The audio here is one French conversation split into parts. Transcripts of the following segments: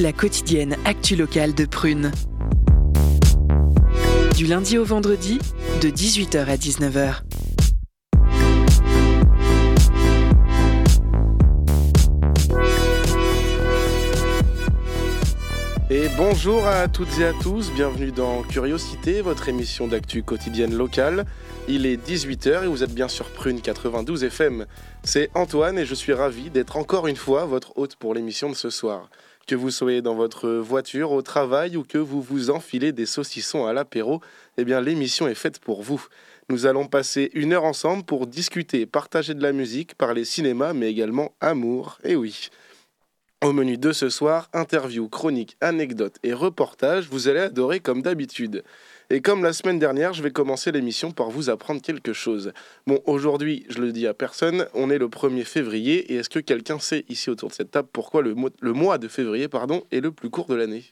La quotidienne actu locale de Prune. Du lundi au vendredi, de 18h à 19h. Et bonjour à toutes et à tous, bienvenue dans Curiosité, votre émission d'actu quotidienne locale. Il est 18h et vous êtes bien sur Prune 92 FM. C'est Antoine et je suis ravi d'être encore une fois votre hôte pour l'émission de ce soir. Que vous soyez dans votre voiture, au travail ou que vous vous enfilez des saucissons à l'apéro, eh bien l'émission est faite pour vous. Nous allons passer une heure ensemble pour discuter, partager de la musique, parler cinéma, mais également amour. Et oui. Au menu de ce soir, interview, chronique, anecdotes et reportages, vous allez adorer comme d'habitude. Et comme la semaine dernière, je vais commencer l'émission par vous apprendre quelque chose. Bon, aujourd'hui, je le dis à personne, on est le 1er février, et est-ce que quelqu'un sait ici autour de cette table pourquoi le, mo- le mois de février pardon, est le plus court de l'année?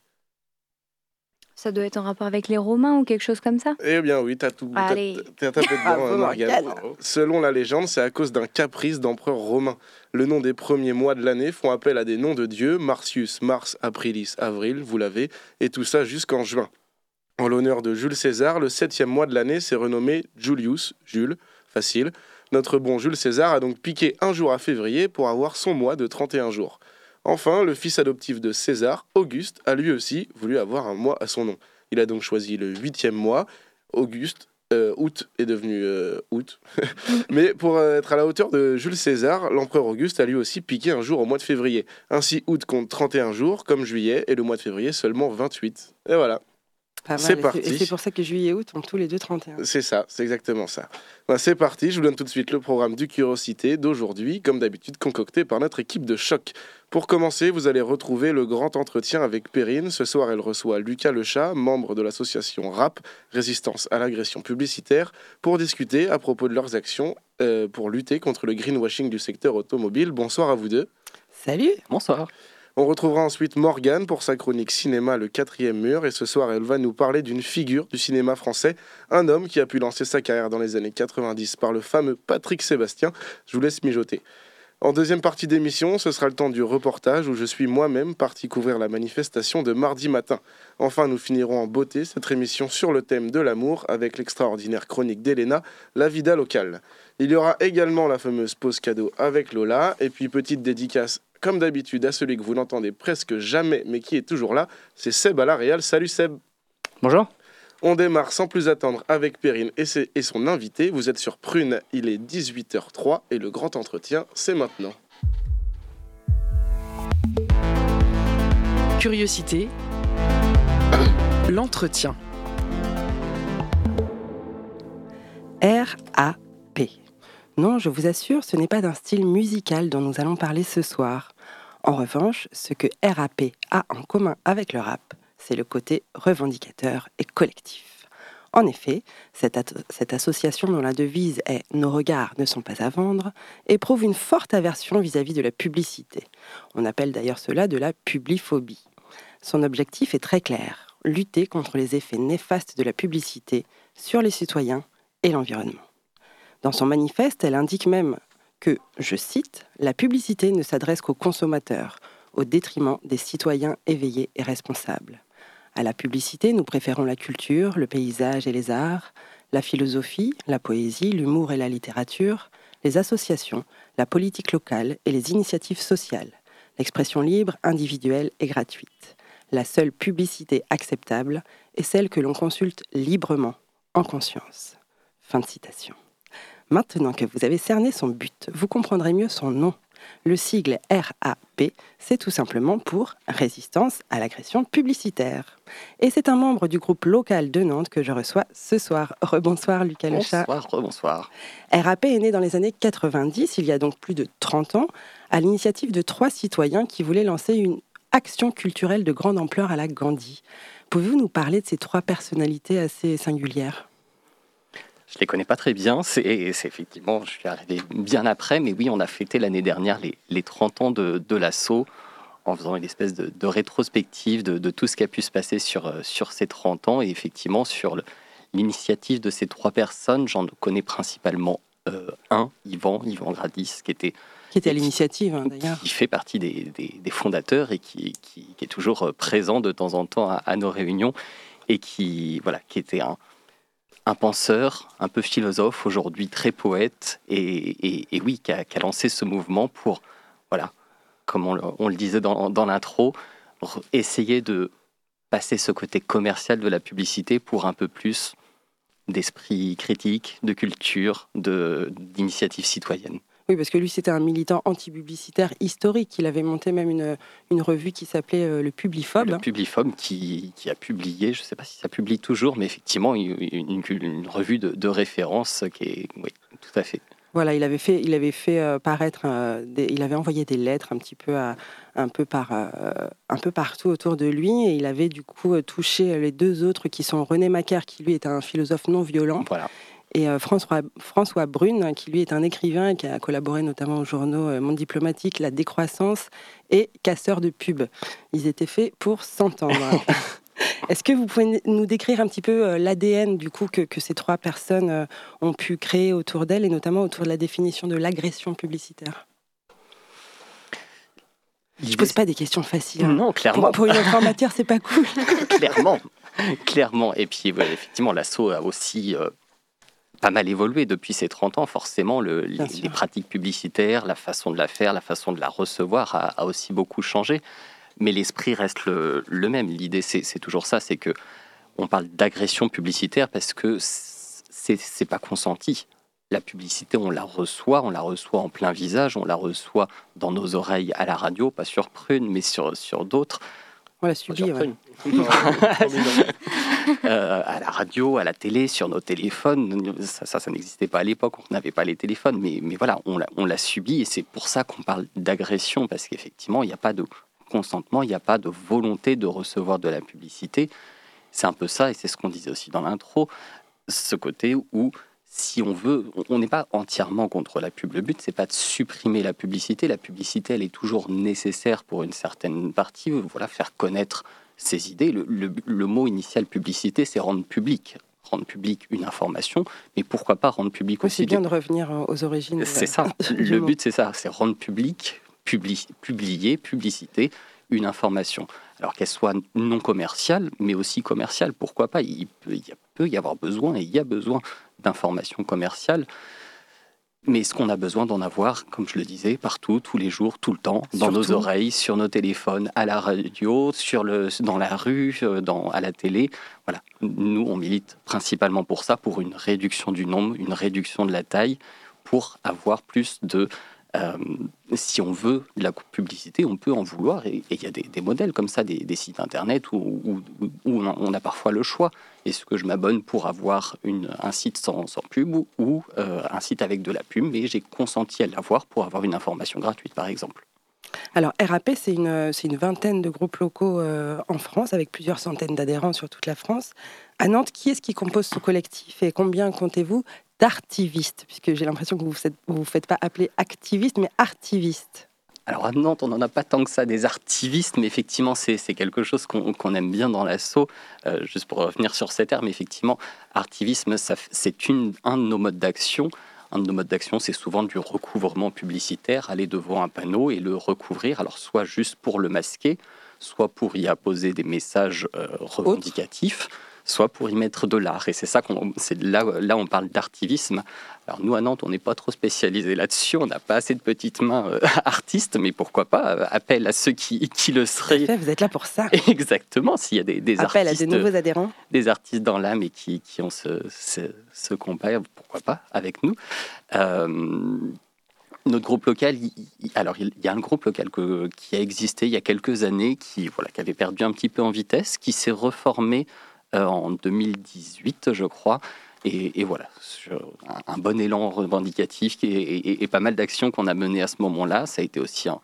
Ça doit être en rapport avec les Romains ou quelque chose comme ça? Eh bien oui, t'as tout t'as- t'as tapé dedans. Morgane. Selon la légende, c'est à cause d'un caprice d'empereur romain. Le nom des premiers mois de l'année font appel à des noms de dieux, Martius, Mars, Aprilis, Avril, vous l'avez, et tout ça jusqu'en juin. En l'honneur de Jules César, le septième mois de l'année s'est renommé Julius, Jules, facile. Notre bon Jules César a donc piqué un jour à février pour avoir son mois de 31 jours. Enfin, le fils adoptif de César, Auguste, a lui aussi voulu avoir un mois à son nom. Il a donc choisi le huitième mois, Auguste, euh, août est devenu euh, août. Mais pour euh, être à la hauteur de Jules César, l'empereur Auguste a lui aussi piqué un jour au mois de février. Ainsi, août compte 31 jours, comme juillet, et le mois de février seulement 28. Et voilà. Pas mal. C'est parti. C'est pour ça que juillet et août ont tous les deux 31. C'est ça, c'est exactement ça. Ben, c'est parti, je vous donne tout de suite le programme du Curiosité d'aujourd'hui, comme d'habitude concocté par notre équipe de choc. Pour commencer, vous allez retrouver le grand entretien avec Perrine. Ce soir, elle reçoit Lucas Lechat, membre de l'association RAP, Résistance à l'agression publicitaire, pour discuter à propos de leurs actions euh, pour lutter contre le greenwashing du secteur automobile. Bonsoir à vous deux. Salut Bonsoir. On retrouvera ensuite Morgane pour sa chronique cinéma Le quatrième mur et ce soir elle va nous parler d'une figure du cinéma français, un homme qui a pu lancer sa carrière dans les années 90 par le fameux Patrick Sébastien. Je vous laisse mijoter. En deuxième partie d'émission, ce sera le temps du reportage où je suis moi-même parti couvrir la manifestation de mardi matin. Enfin, nous finirons en beauté cette émission sur le thème de l'amour avec l'extraordinaire chronique d'Elena, La Vida locale. Il y aura également la fameuse pause cadeau avec Lola et puis petite dédicace comme d'habitude à celui que vous n'entendez presque jamais mais qui est toujours là, c'est Seb à la Réal. Salut Seb Bonjour. On démarre sans plus attendre avec Perrine et, ses- et son invité. Vous êtes sur Prune, il est 18h03 et le grand entretien, c'est maintenant. Curiosité, l'entretien. R-A-P. Non, je vous assure, ce n'est pas d'un style musical dont nous allons parler ce soir. En revanche, ce que RAP a en commun avec le rap, c'est le côté revendicateur et collectif. En effet, cette, at- cette association dont la devise est Nos regards ne sont pas à vendre éprouve une forte aversion vis-à-vis de la publicité. On appelle d'ailleurs cela de la publiphobie. Son objectif est très clair, lutter contre les effets néfastes de la publicité sur les citoyens et l'environnement. Dans son manifeste, elle indique même que, je cite, la publicité ne s'adresse qu'aux consommateurs, au détriment des citoyens éveillés et responsables. À la publicité, nous préférons la culture, le paysage et les arts, la philosophie, la poésie, l'humour et la littérature, les associations, la politique locale et les initiatives sociales, l'expression libre, individuelle et gratuite. La seule publicité acceptable est celle que l'on consulte librement, en conscience. Fin de citation. Maintenant que vous avez cerné son but, vous comprendrez mieux son nom. Le sigle RAP, c'est tout simplement pour Résistance à l'agression publicitaire. Et c'est un membre du groupe local de Nantes que je reçois ce soir. Rebonsoir Lucas Lechat. Bonsoir, bonsoir. RAP est né dans les années 90, il y a donc plus de 30 ans, à l'initiative de trois citoyens qui voulaient lancer une action culturelle de grande ampleur à la Gandhi. Pouvez-vous nous parler de ces trois personnalités assez singulières? Je les connais pas très bien. C'est effectivement, je suis arrivé bien après, mais oui, on a fêté l'année dernière les, les 30 ans de, de l'assaut en faisant une espèce de, de rétrospective de, de tout ce qui a pu se passer sur, euh, sur ces 30 ans et effectivement sur l'initiative de ces trois personnes. J'en connais principalement euh, un, Yvan, Yvan Gradis, qui était Qui était à l'initiative, hein, d'ailleurs. Qui fait partie des, fondateurs et qui, est toujours euh, présent de temps en temps à, nos réunions et qui, voilà, qui était un, un penseur, un peu philosophe, aujourd'hui très poète, et, oui, qui a, lancé ce mouvement pour, voilà, comme on, le disait dans, l'intro, essayer de passer ce côté commercial de la publicité pour un peu plus d'esprit critique, de culture, d'initiative citoyenne. Oui, parce que lui, c'était un militant anti-publicitaire historique. Il avait monté même une, une revue qui s'appelait euh, Le Publiphobe. Le Publiphobe qui, qui a publié, je ne sais pas si ça publie toujours, mais effectivement, une, une, revue de, de, référence qui est, oui, tout à fait. Voilà, il avait fait, il avait fait euh, paraître, euh, il avait envoyé des lettres un petit peu, à, un, peu par, un peu partout autour de lui, et il avait du coup touché les deux autres qui sont René Macaire, qui lui est un philosophe non violent, voilà et euh, François, François Brune, qui lui est un écrivain et qui a collaboré notamment aux journaux euh, Monde Diplomatique, La Décroissance et Casseur de pub. Ils étaient faits pour s'entendre. Est-ce que vous pouvez nous décrire un petit peu euh, l'ADN du coup que, ces trois personnes ont pu créer autour d'elles et notamment autour de la définition de l'agression publicitaire? Je ne pose pas des questions faciles. Hein. Non, clairement. Pour, une autre matière, c'est pas cool. clairement, clairement. Et puis, effectivement, l'assaut a aussi pas mal évolué depuis ces 30 ans. Forcément, le, les, pratiques publicitaires, la façon de la faire, la façon de la recevoir a, aussi beaucoup changé. Mais l'esprit reste le, même. L'idée, c'est toujours ça, c'est que on parle d'agression publicitaire parce que c'est pas consenti. La publicité, on la reçoit, on la reçoit en plein visage, on la reçoit dans nos oreilles à la radio, pas sur Prune, mais sur, sur d'autres. On l'a subi, Euh, à la radio, à la télé, sur nos téléphones. Ça, ça, n'existait pas à l'époque, on n'avait pas les téléphones, mais, mais voilà, on l'a subi et c'est pour ça qu'on parle d'agression, parce qu'effectivement, il n'y a pas de consentement, il n'y a pas de volonté de recevoir de la publicité. C'est un peu ça, et c'est ce qu'on disait aussi dans l'intro, ce côté où si on veut, on n'est pas entièrement contre la pub. Le but, c'est pas de supprimer la publicité. La publicité, elle est toujours nécessaire pour une certaine partie. Voilà, faire connaître ces idées. Le, mot initial publicité, c'est rendre public. Rendre public une information, mais pourquoi pas rendre public aussi. C'est bien de revenir aux origines. C'est ça. le but, c'est ça. C'est rendre public, publier, publicité une information. Alors qu'elle soit non commerciale, mais aussi commerciale. Pourquoi pas? Il peut y avoir besoin, et il y a besoin d'informations commerciales. Mais est-ce qu'on a besoin d'en avoir, comme je le disais, partout, tous les jours, tout le temps, dans nos oreilles, sur nos téléphones, à la radio, sur le, dans la rue, euh, dans, à la télé Voilà. Nous, on milite principalement pour ça, pour une réduction du nombre, une réduction de la taille, pour avoir plus de euh, si on veut de la publicité, on peut en vouloir. Et il y a des, modèles comme ça, des, sites internet où, on a parfois le choix. Est-ce que je m'abonne pour avoir un site sans, pub ou, euh, un site avec de la pub, mais j'ai consenti à l'avoir pour avoir une information gratuite, par exemple alors, RAP, c'est une, une, vingtaine de groupes locaux euh, en France, avec plusieurs centaines d'adhérents sur toute la France. À Nantes, qui est-ce qui compose ce collectif et combien comptez-vous? D'artivistes, puisque j'ai l'impression que vous ne vous, faites pas appeler activiste, mais artiviste. Alors à Nantes, on n'en a pas tant que ça des artivistes, mais effectivement, c'est quelque chose qu'on aime bien dans l'assaut. Euh, juste pour revenir sur ces termes, effectivement, artivisme, c'est un de nos modes d'action. Un de nos modes d'action, c'est souvent du recouvrement publicitaire, aller devant un panneau et le recouvrir, alors soit juste pour le masquer, soit pour y apposer des messages euh, revendicatifs soit pour y mettre de l'art. Et c'est ça qu'on, c'est là, là on parle d'artivisme. Alors nous à Nantes, on n'est pas trop spécialisé là-dessus, on n'a pas assez de petites mains euh, artistes, mais pourquoi pas euh, appel à ceux qui, qui le seraient. Vous êtes là pour ça. Exactement, s'il y a des, des appel artistes, à des nouveaux adhérents, des artistes dans l'âme et qui, qui ont ce, ce, combat, pourquoi pas avec nous. Euh, notre groupe local, alors il y a un groupe local qui a existé il y a quelques années, qui voilà, qui avait perdu un petit peu en vitesse, qui s'est reformé en 2018, je crois. Et, voilà, un, bon élan revendicatif et, pas mal d'actions qu'on a menées à ce moment-là. Ça a été aussi un,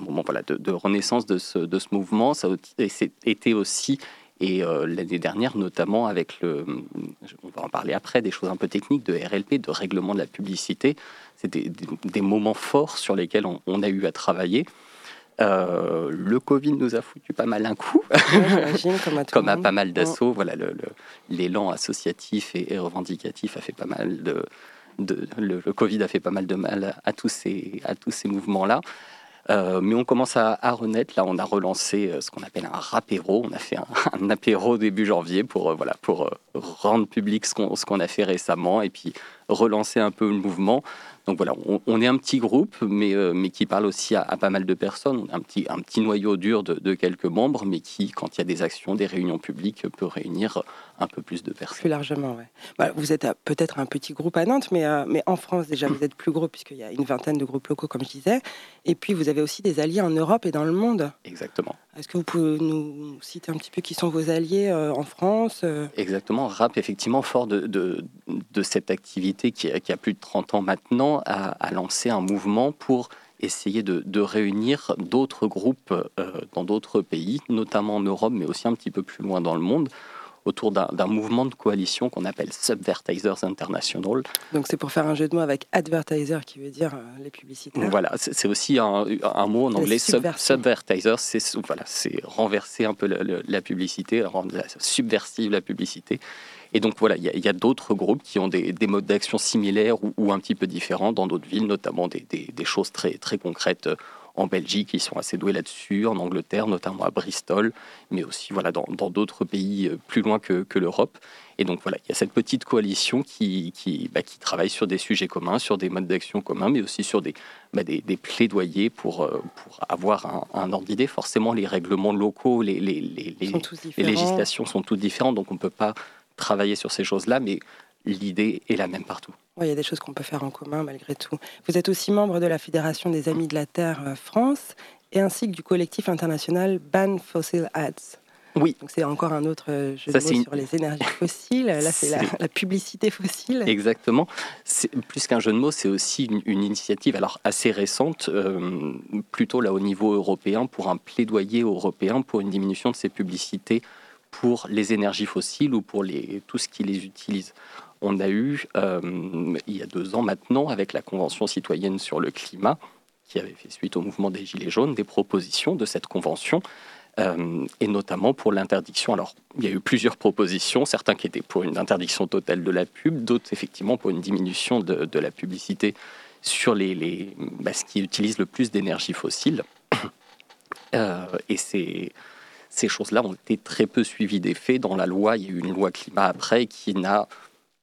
moment voilà, de, renaissance de ce, mouvement. Ça a été aussi, et euh, l'année dernière, notamment avec le, on va en parler après, des choses un peu techniques de RLP, de règlement de la publicité. C'est des, moments forts sur lesquels on a eu à travailler. Euh, le Covid nous a foutu pas mal un coup, comme, à, pas mal d'assauts. Voilà, l'élan associatif et, revendicatif a fait pas mal de, le, Covid a fait pas mal de mal à tous ces, à tous ces mouvements-là. Euh, mais on commence à, renaître. Là, on a relancé euh, ce qu'on appelle un rapéro. On a fait un, apéro début janvier pour, euh, voilà, pour rendre public ce qu'on a fait récemment et puis relancer un peu le mouvement. Donc voilà, on, est un petit groupe, mais, euh, mais qui parle aussi à, pas mal de personnes. Un petit, un petit noyau dur de, quelques membres, mais qui, quand il y a des actions, des réunions publiques, peut réunir un peu plus de personnes. Plus largement, oui. Bah, vous êtes peut-être un petit groupe à Nantes, mais, euh, mais en France, déjà, vous êtes plus gros, puisqu'il y a une vingtaine de groupes locaux, comme je disais. Et puis, vous avez aussi des alliés en Europe et dans le monde. Exactement. Est-ce que vous pouvez nous citer un petit peu qui sont vos alliés euh, en France Exactement. RAP, effectivement, fort de, de, de cette activité qui, qui, a plus de 30 ans maintenant, a, lancé un mouvement pour essayer de, réunir d'autres groupes euh, dans d'autres pays, notamment en Europe, mais aussi un petit peu plus loin dans le monde, autour d'un mouvement de coalition qu'on appelle Subvertisers International. Donc c'est pour faire un jeu de mots avec advertiser qui veut dire euh, les publicitaires. Voilà, c'est aussi un, mot en anglais, subvertiser, c'est voilà, renverser un peu la, publicité, rendre subversive la publicité. Et donc voilà, il y a, d'autres groupes qui ont des, modes d'action similaires ou, un petit peu différents dans d'autres villes, notamment des, choses très, très concrètes euh, en Belgique, ils sont assez doués là-dessus, en Angleterre, notamment à Bristol, mais aussi voilà, dans d'autres pays euh, plus loin que, l'Europe. Et donc voilà, il y a cette petite coalition qui, qui, bah, qui travaille sur des sujets communs, sur des modes d'action communs, mais aussi sur des, bah, des, plaidoyers pour, euh, pour avoir un, un ordre d'idée. Forcément, les règlements locaux, les, les, les, les législations sont toutes différentes, donc on ne peut pas travailler sur ces choses-là, mais l'idée est la même partout. Oui, il y a des choses qu'on peut faire en commun malgré tout. Vous êtes aussi membre de la Fédération des Amis de la Terre euh, France et ainsi que du collectif international Ban Fossil Ads. Oui. Donc c'est encore un autre euh, jeu de mots sur les énergies fossiles. Là, c'est la, publicité fossile. Exactement. Plus qu'un jeu de mots, c'est aussi une, initiative alors assez récente, euh, plutôt là au niveau européen, pour un plaidoyer européen pour une diminution de ces publicités pour les énergies fossiles ou pour les, tout ce qui les utilise. On a eu, euh, il y a deux ans maintenant, avec la Convention citoyenne sur le climat, qui avait fait suite au mouvement des Gilets jaunes, des propositions de cette convention, euh, et notamment pour l'interdiction. Alors, il y a eu plusieurs propositions, certains qui étaient pour une interdiction totale de la pub, d'autres effectivement pour une diminution de, la publicité sur les, les bah, ce qui utilise le plus d'énergie fossile. Euh, et c'est ces choses-là ont été très peu suivies des faits. Dans la loi, il y a eu une loi climat après qui n'a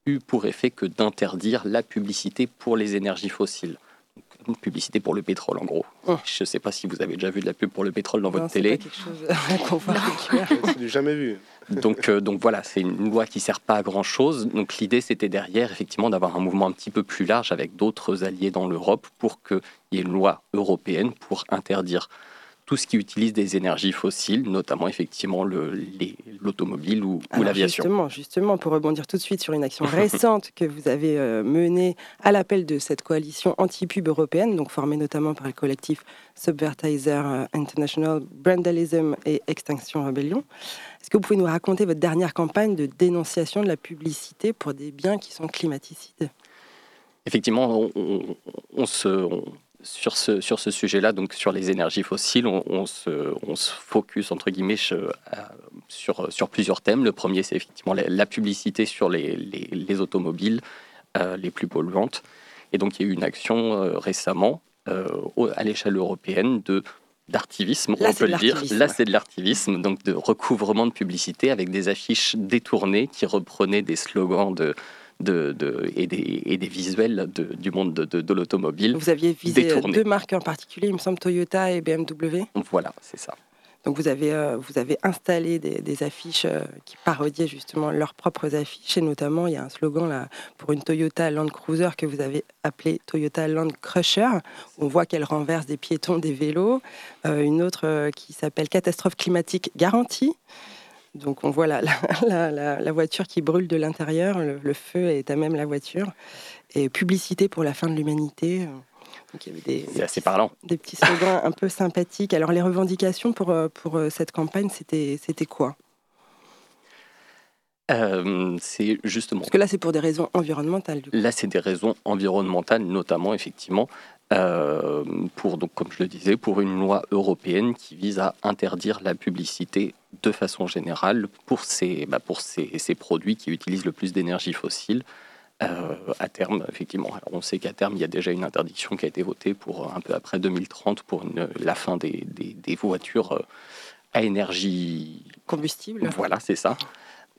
eu pour effet que d'interdire la publicité pour les énergies fossiles. Une publicité pour le pétrole, en gros. Oh. Je ne sais pas si vous avez déjà vu de la pub pour le pétrole dans votre télé. Voit jamais vu. Donc, euh, donc voilà, c'est une loi qui ne sert pas à grand chose. Donc l'idée, c'était derrière, effectivement, d'avoir un mouvement un petit peu plus large avec d'autres alliés dans l'Europe pour qu'il y ait une loi européenne pour interdire tout ce qui utilise des énergies fossiles, notamment effectivement l'automobile ou, ou l'aviation. Justement, justement, pour rebondir tout de suite sur une action récente que vous avez euh, menée à l'appel de cette coalition anti-pub européenne, donc formée notamment par le collectif Subvertiser euh, International, Brandalism et Extinction Rebellion. Est-ce que vous pouvez nous raconter votre dernière campagne de dénonciation de la publicité pour des biens qui sont climaticides? Effectivement, on, se, sur ce, sur ce sujet-là, donc sur les énergies fossiles, on, se, on se, focus entre guillemets euh, sur, sur plusieurs thèmes. Le premier, c'est effectivement la, publicité sur les, les, automobiles euh, les plus polluantes. Et donc, il y a eu une action euh, récemment à l'échelle européenne de d'artivisme, on peut le dire. Là, c'est de l'artivisme, donc de recouvrement de publicité avec des affiches détournées qui reprenaient des slogans de, de, et, des, et, des, visuels du monde de, l'automobile. Vous aviez visé deux marques en particulier, il me semble Toyota et BMW. Voilà, c'est ça. Donc vous avez, euh, vous avez installé des, affiches euh, qui parodiaient justement leurs propres affiches et notamment il y a un slogan là pour une Toyota Land Cruiser que vous avez appelé Toyota Land Crusher. On voit qu'elle renverse des piétons, des vélos. Euh, une autre qui s'appelle Catastrophe climatique garantie. Donc on voit la, la, voiture qui brûle de l'intérieur, le, feu est à même la voiture. Et publicité pour la fin de l'humanité. C'est assez parlant. Des petits slogans un peu sympathiques. Alors les revendications pour, euh, pour euh, cette campagne, c'était quoi? Euh, c'est justement. Parce que là, c'est pour des raisons environnementales. Là, c'est des raisons environnementales, notamment effectivement pour donc, comme je le disais, pour une loi européenne qui vise à interdire la publicité de façon générale pour ces, bah, pour ces, ces, produits qui utilisent le plus d'énergie fossile. euh, à terme, effectivement. Alors, on sait qu'à terme, il y a déjà une interdiction qui a été votée pour un peu après 2030 pour la fin des, des, voitures euh, à énergie combustible. Voilà, c'est ça.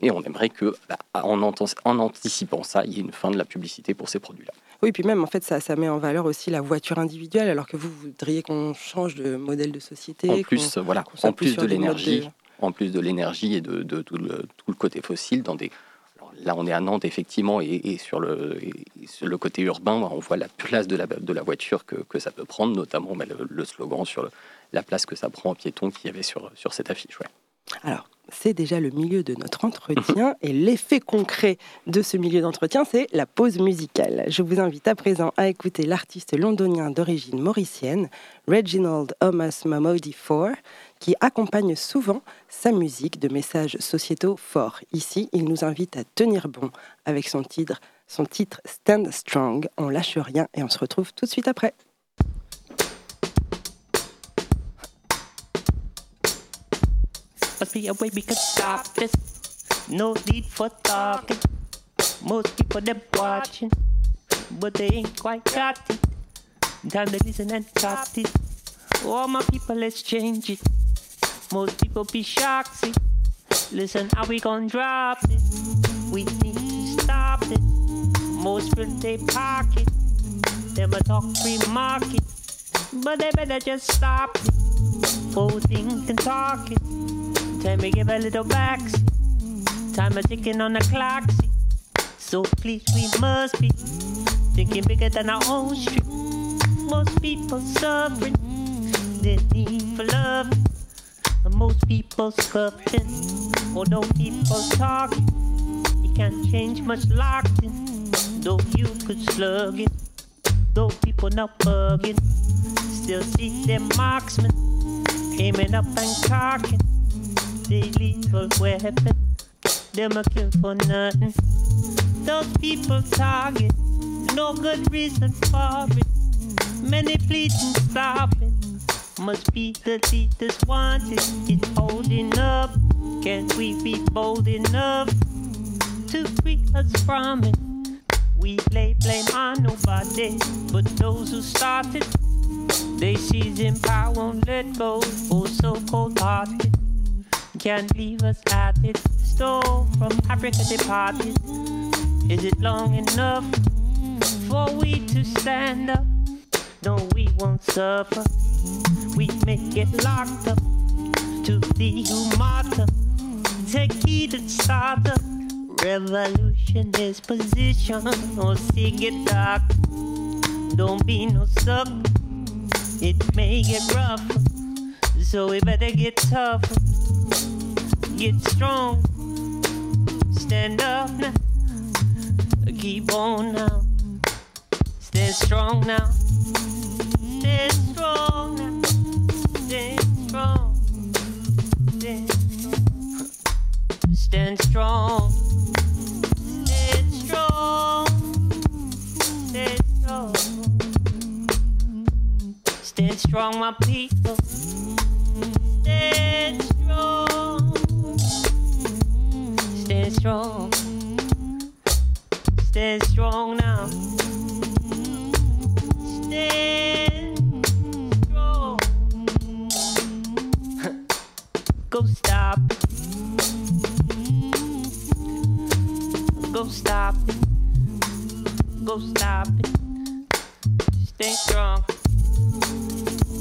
Et on aimerait que, bah, en, en, anticipant ça, il y ait une fin de la publicité pour ces produits-là. Oui, puis même en fait, ça, ça met en valeur aussi la voiture individuelle, alors que vous, voudriez qu'on change de modèle de société. En plus, voilà, en plus de l'énergie, en plus de l'énergie et de, tout, le, tout, le, côté fossile dans des là, on est à Nantes, effectivement, et, sur, le, le, côté urbain, on voit la place de la, de la voiture que, ça peut prendre, notamment bah, le, slogan sur la place que ça prend en piéton qu'il y avait sur, sur cette affiche. Ouais. Alors, c'est déjà le milieu de notre entretien et l'effet concret de ce milieu d'entretien, c'est la pause musicale. Je vous invite à présent à écouter l'artiste londonien d'origine mauricienne, Reginald Thomas Mamodi IV, qui accompagne souvent sa musique de messages sociétaux forts. Ici, il nous invite à tenir bon avec son titre, son titre Stand Strong. On lâche rien et on se retrouve tout de suite après. Watching, but they ain't quite and my people, let's change it. Most people be shocked. See, listen, how we gon' drop it? We need to stop it. Most will they pocket. Them a talk free market, but they better just stop it. Full think and talk it. Time to give a little back. Time a ticking on the clock. See. So please, we must be thinking bigger than our own street. Most people suffering, their need for love most people scuffing, although people talking, it can't change much locked in. Though you could slug it, though people not bugging, still see them marksmen aiming up and cocking. They lethal weapon, them a kill for nothing. Those people target, no good reason for it. Many pleading stop it must be the leaders wanted. It's holding up. Can we be bold enough to free us from it? We lay blame on nobody but those who started. They seize in power, won't let go. Oh, so cold hearted. Can't leave us at it. Stole from Africa departed. Is it long enough for we to stand up? No, we won't suffer we may get locked up to the martyr. Take heed and start up. Revolution is position or see it dark. Don't be no suck. It may get rough, so we better get tough. Get strong. Stand up now. Keep on now. Stand strong now. Stand strong. Now. Stand Go stop it. Go stop it. Stay strong.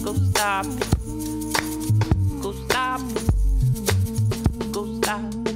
Go stop it. Go stop it. Go stop it.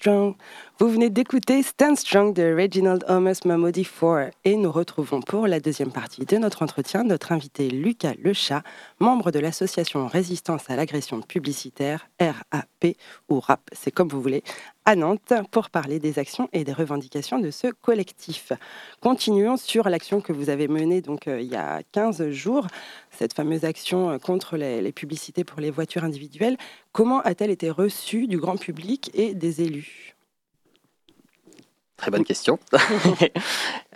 Strong. Vous venez d'écouter Stand Strong de Reginald Thomas Mamodi 4 et nous retrouvons pour la deuxième partie de notre entretien notre invité Lucas Lechat, membre de l'association Résistance à l'agression publicitaire RAP ou RAP, c'est comme vous voulez, à Nantes pour parler des actions et des revendications de ce collectif. Continuons sur l'action que vous avez menée donc euh, il y a 15 jours, cette fameuse action euh, contre les, les publicités pour les voitures individuelles. Comment a-t-elle été reçue du grand public et des élus? Très bonne question.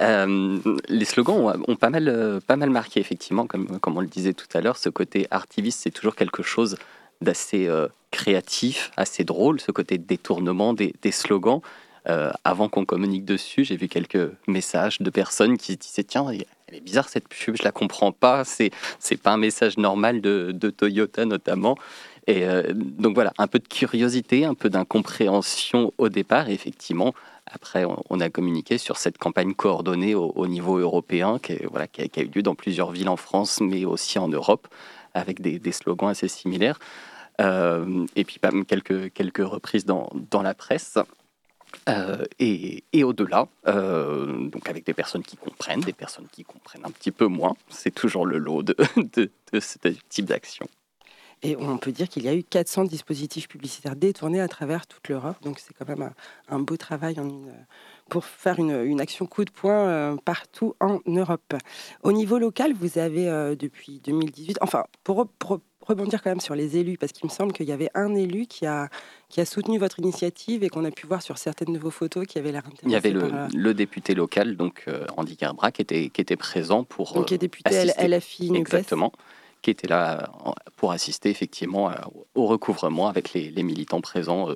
euh, les slogans ont, ont, pas, mal, euh, pas mal marqué, effectivement, comme, comme on le disait tout à l'heure. Ce côté artiviste, c'est toujours quelque chose d'assez euh, créatif, assez drôle, ce côté détournement des, des slogans. Euh, avant qu'on communique dessus, j'ai vu quelques messages de personnes qui disaient Tiens, elle est bizarre cette pub, je la comprends pas, c'est, c'est pas un message normal de, de Toyota notamment. Et euh, donc voilà, un peu de curiosité, un peu d'incompréhension au départ, et effectivement, après, on, a communiqué sur cette campagne coordonnée au, au niveau européen qui, voilà, qui, a, eu lieu dans plusieurs villes en France, mais aussi en Europe, avec des, slogans assez similaires. Euh, et puis, même quelques, quelques reprises dans, dans la presse. Euh, et, et au-delà, euh, donc avec des personnes qui comprennent, des personnes qui comprennent un petit peu moins, c'est toujours le lot de, de ce type d'action. Et on peut dire qu'il y a eu 400 dispositifs publicitaires détournés à travers toute l'Europe. Donc c'est quand même un, un, beau travail en une, pour faire une, une, action coup de poing euh, partout en Europe. Au niveau local, vous avez euh, depuis 2018, enfin pour, pour, rebondir quand même sur les élus, parce qu'il me semble qu'il y avait un élu qui a, qui a soutenu votre initiative et qu'on a pu voir sur certaines de vos photos qui avait l'air intéressé. Il y avait le, par... le, député local, donc euh, Andy Gerbra, qui était, qui était présent pour. Donc, qui est député assister. LFI NUPES. Exactement qui était là pour assister effectivement au recouvrement avec les, les militants présents euh,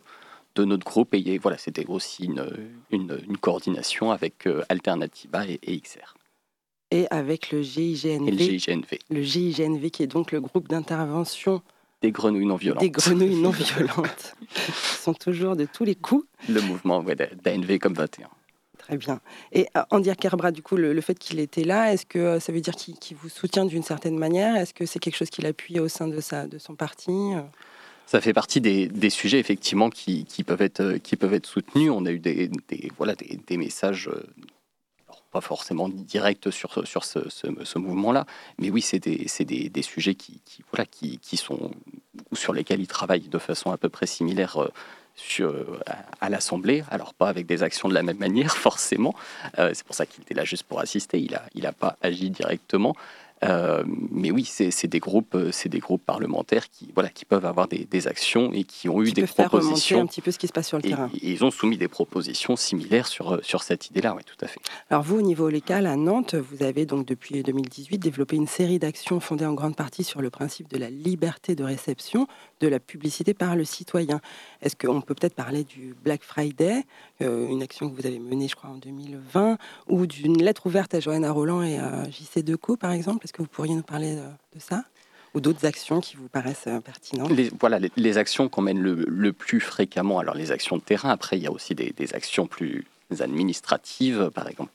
de notre groupe. Et voilà, c'était aussi une, une, une, coordination avec euh, Alternativa et, et, XR. Et avec le GIGNV. Et le GIGNV. Le GIGNV qui est donc le groupe d'intervention des grenouilles non violentes. Des grenouilles non violentes. Ils sont toujours de tous les coups. Le mouvement ouais, d'ANV comme 21. Très bien. Et euh, Andy Kerbra, du coup, le, fait qu'il était là, est-ce que euh, ça veut dire qu'il qu vous soutient d'une certaine manière? Est-ce que c'est quelque chose qu'il appuie au sein de, sa, de son parti ça fait partie des, sujets effectivement qui, peuvent être, qui peuvent être soutenus. On a eu des, voilà, des, messages, pas forcément directs sur, ce, mouvement-là, mais oui, c'est des, sujets qui, qui, voilà, qui sont, sur lesquels ils travaillent de façon à peu près similaire sur, à l'Assemblée, alors pas avec des actions de la même manière forcément, euh, c'est pour ça qu'il était là juste pour assister, il n'a il a pas agi directement, euh, mais oui, c'est des groupes, c'est des groupes parlementaires qui, voilà, qui peuvent avoir des, des actions et qui ont eu qui des faire propositions. un petit peu ce qui se passe sur le et, terrain. Et ils ont soumis des propositions similaires sur sur cette idée-là, oui, tout à fait. Alors vous, au niveau local à Nantes, vous avez donc depuis 2018 développé une série d'actions fondées en grande partie sur le principe de la liberté de réception de la publicité par le citoyen. Est-ce qu'on peut peut-être parler du Black Friday, euh, une action que vous avez menée, je crois, en 2020, ou d'une lettre ouverte à Johanna Roland et à JC Decaux, par exemple? Est-ce que vous pourriez nous parler de, ça? Ou d'autres actions qui vous paraissent euh, pertinentes? Les, Voilà, les, actions qu'on mène le, plus fréquemment. Alors, les actions de terrain, après, il y a aussi des actions plus administratives, par exemple,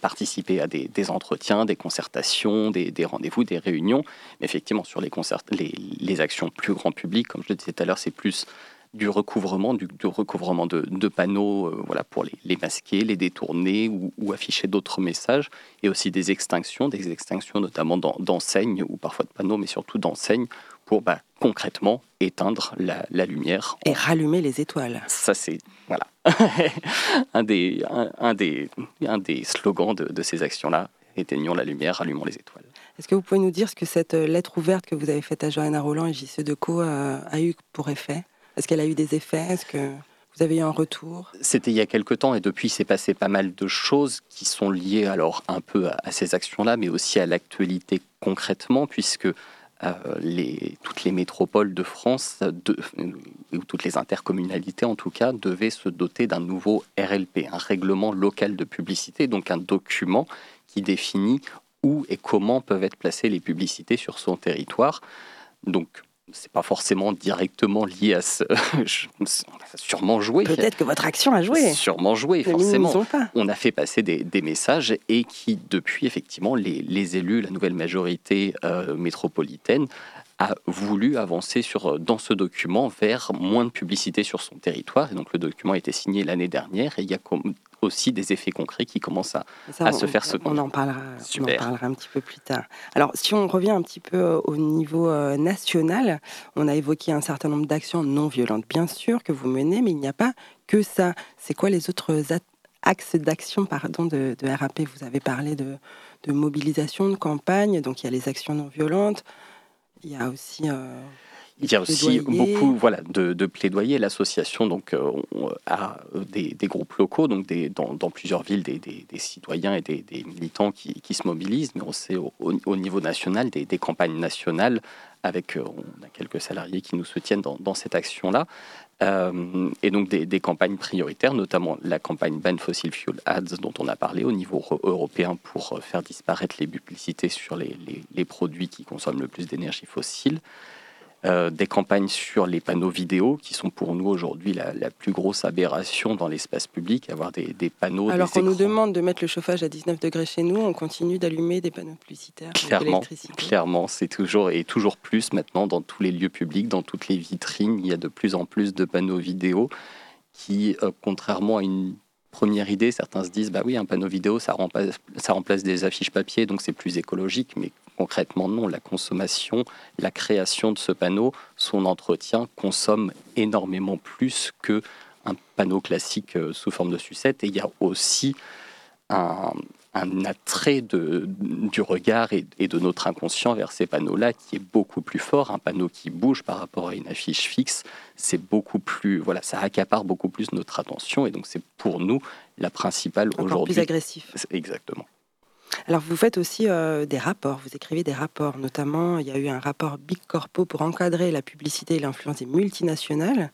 participer à des, entretiens, des concertations, des, rendez-vous, des réunions. Mais effectivement, sur les, concert les, actions plus grand public, comme je le disais tout à l'heure, c'est plus du recouvrement, du, recouvrement de, panneaux euh, voilà, pour les, les, masquer, les détourner ou, ou afficher d'autres messages, et aussi des extinctions, des extinctions notamment d'enseignes, ou parfois de panneaux, mais surtout d'enseignes, pour bah, concrètement éteindre la, la, lumière. Et rallumer les étoiles. Ça, c'est voilà. un, des, un, un, des, un des slogans de, de ces actions-là. Éteignons la lumière, allumons les étoiles. Est-ce que vous pouvez nous dire ce que cette lettre ouverte que vous avez faite à Johanna Roland et JC Decaux a, a eu pour effet? Est-ce qu'elle a eu des effets? Est-ce que vous avez eu un retour? C'était il y a quelque temps et depuis s'est passé pas mal de choses qui sont liées alors un peu à, à ces actions-là, mais aussi à l'actualité concrètement, puisque euh, les, toutes les métropoles de France, de, ou toutes les intercommunalités en tout cas, devaient se doter d'un nouveau RLP, un règlement local de publicité, donc un document qui définit où et comment peuvent être placées les publicités sur son territoire. C'est pas forcément directement lié à ce. ça a sûrement joué. Peut-être que votre action a joué. Sûrement joué, forcément. On a fait passer des, des, messages et qui, depuis, effectivement, les, les élus, la nouvelle majorité euh, métropolitaine, a voulu avancer sur, dans ce document vers moins de publicité sur son territoire. Et donc le document a été signé l'année dernière et il y a aussi des effets concrets qui commencent à, se faire se On en, parlera, on en parlera un petit peu plus tard. Alors si on revient un petit peu euh, au niveau euh, national, on a évoqué un certain nombre d'actions non violentes, bien sûr, que vous menez, mais il n'y a pas que ça. C'est quoi les autres axes d'action pardon, de, de, RAP Vous avez parlé de, de mobilisation, de campagne, donc il y a les actions non violentes, il y a aussi. Euh, il y a aussi beaucoup voilà, de, de plaidoyer. L'association donc euh, a des, des, groupes locaux, donc des, dans, dans, plusieurs villes, des, des citoyens et des, militants qui, qui, se mobilisent, mais on sait au, au niveau national des, campagnes nationales avec euh, on a quelques salariés qui nous soutiennent dans, dans cette action-là. Euh, et donc des, campagnes prioritaires, notamment la campagne Ban Fossil Fuel Ads dont on a parlé au niveau européen pour euh, faire disparaître les publicités sur les, les, produits qui consomment le plus d'énergie fossile. Euh, des campagnes sur les panneaux vidéo qui sont pour nous aujourd'hui la, plus grosse aberration dans l'espace public, avoir des, panneaux. Alors qu'on nous demande de mettre le chauffage à 19 degrés chez nous, on continue d'allumer des panneaux publicitaires. Clairement, clairement, c'est toujours et toujours plus maintenant dans tous les lieux publics, dans toutes les vitrines, il y a de plus en plus de panneaux vidéo qui, euh, contrairement à une première idée, certains se disent bah oui, un panneau vidéo, ça remplace, ça remplace des affiches papier, donc c'est plus écologique. Mais concrètement, non. La consommation, la création de ce panneau, son entretien consomme énormément plus que un panneau classique euh, sous forme de sucette. Et il y a aussi un, attrait de, du regard et, et, de notre inconscient vers ces panneaux-là qui est beaucoup plus fort. Un panneau qui bouge par rapport à une affiche fixe, c'est beaucoup plus, voilà, ça accapare beaucoup plus notre attention et donc c'est pour nous la principale aujourd'hui. Plus agressif. Exactement. Alors vous faites aussi euh, des rapports, vous écrivez des rapports, notamment il y a eu un rapport Big Corpo pour encadrer la publicité et l'influence des multinationales.